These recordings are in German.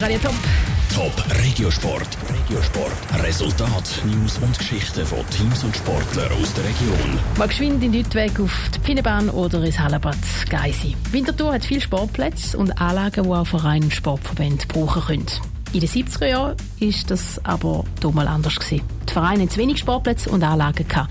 Radio Top. Top Regiosport. Regiosport. Resultat, News und Geschichten von Teams und Sportlern aus der Region. Mal geschwind in Deutweg auf die Pfinnenbahn oder ins Hallenbad Geisi. Winterthur hat viele Sportplätze und Anlagen, die auch Vereine und Sportverbände brauchen können. In den 70er Jahren war das aber mal anders gewesen. Die Vereine hatten zu wenig Sportplätze und Anlagen gehabt.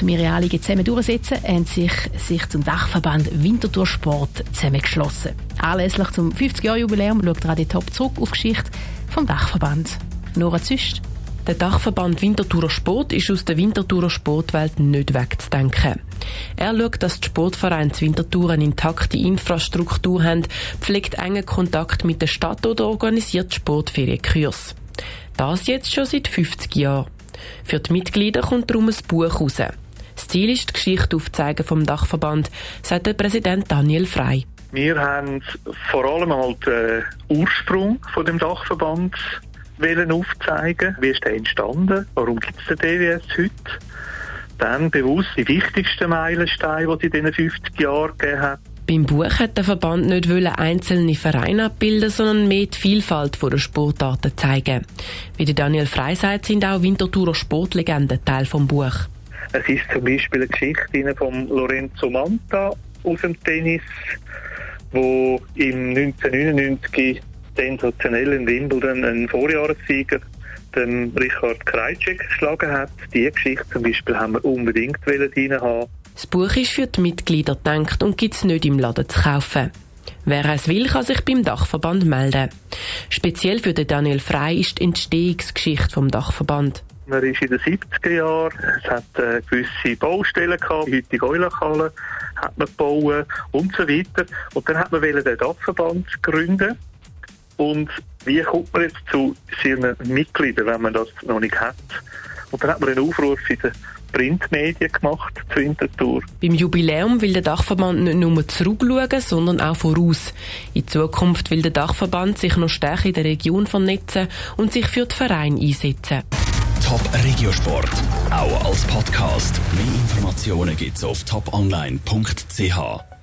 Um ihre Anliegen zusammen durchzusetzen, haben sich, sich zum Dachverband Winterthur Sport zusammengeschlossen. Anlässlich zum 50-Jahr-Jubiläum schaut Radio Top zurück auf die Geschichte vom Dachverband. Nora Züst. Der Dachverband Winterthurer Sport ist aus der Winterthurer Sportwelt nicht wegzudenken. Er schaut, dass die Sportvereine Winterthur eine intakte Infrastruktur haben, pflegt engen Kontakt mit der Stadt oder organisiert Sportferienkurs. Das jetzt schon seit 50 Jahren. Für die Mitglieder kommt darum ein Buch raus. Das Ziel ist, die Geschichte aufzeigen vom Dachverband, sagt der Präsident Daniel Frey. Wir haben vor allem einmal den Ursprung von dem Dachverband wollen aufzeigen. Wie ist der entstanden? Warum gibt es den DWS heute? Dann bewusst die wichtigsten Meilensteine, die es in diesen 50 Jahren gegeben hat. Beim Buch hat der Verband nicht einzelne Vereine abbilden, sondern mehr die Vielfalt der Sportarten zeigen. Wie Daniel Frey sagt, sind auch Winterthurer Sportlegenden Teil des Buch. Es ist zum Beispiel eine Geschichte von Lorenzo Manta aus dem Tennis, wo im 1999 sensationell in Wimbledon einen Vorjahressieger den Richard Krajcek geschlagen hat. Diese Geschichte zum Beispiel haben wir unbedingt drin haben. Das Buch ist für die Mitglieder gedacht und gibt es nicht im Laden zu kaufen. Wer es will, kann sich beim Dachverband melden. Speziell für den Daniel Frey ist die Entstehungsgeschichte vom Dachverband. Man ist in den 70er Jahren, es hat äh, gewisse Baustellen gehabt, die heutige Eulachhalle hat man gebaut und so weiter. Und dann hat man den Dachverband gründen und wie kommt man jetzt zu seinen Mitgliedern, wenn man das noch nicht hat? Und dann hat man einen Aufruf in den Printmedien gemacht zur Winterthur. Beim Jubiläum will der Dachverband nicht nur zurückschauen, sondern auch voraus. In Zukunft will der Dachverband sich noch stärker in der Region vernetzen und sich für den Verein einsetzen. Top Regiosport, auch als Podcast. Mehr Informationen gibt's auf toponline.ch.